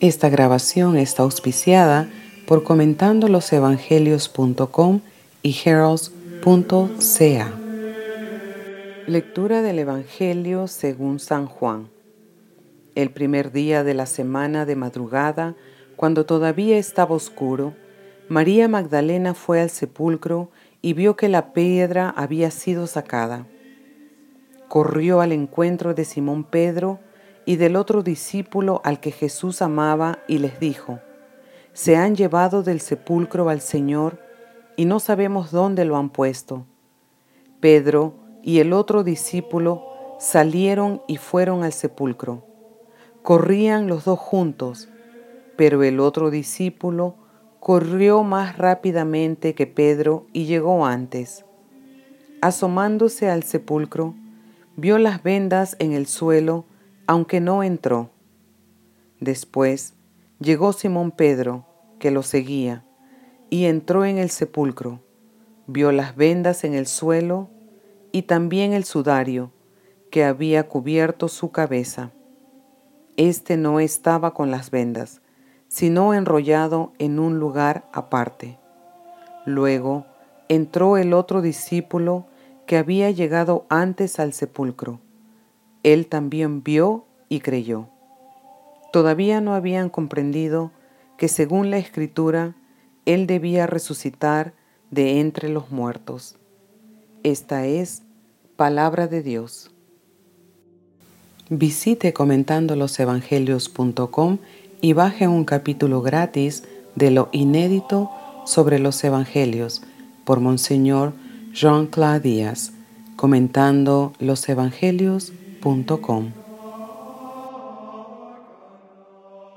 Esta grabación está auspiciada por comentandolosevangelios.com y heralds.ca. Lectura del Evangelio según San Juan. El primer día de la semana de madrugada, cuando todavía estaba oscuro, María Magdalena fue al sepulcro y vio que la piedra había sido sacada. Corrió al encuentro de Simón Pedro y del otro discípulo al que Jesús amaba y les dijo, Se han llevado del sepulcro al Señor y no sabemos dónde lo han puesto. Pedro y el otro discípulo salieron y fueron al sepulcro. Corrían los dos juntos, pero el otro discípulo corrió más rápidamente que Pedro y llegó antes. Asomándose al sepulcro, vio las vendas en el suelo, aunque no entró. Después llegó Simón Pedro, que lo seguía, y entró en el sepulcro, vio las vendas en el suelo y también el sudario que había cubierto su cabeza. Este no estaba con las vendas, sino enrollado en un lugar aparte. Luego entró el otro discípulo que había llegado antes al sepulcro. Él también vio y creyó. Todavía no habían comprendido que según la escritura, Él debía resucitar de entre los muertos. Esta es palabra de Dios. Visite comentandolosevangelios.com y baje un capítulo gratis de lo inédito sobre los Evangelios por Monseñor Jean-Claude Díaz, comentando losevangelios.com.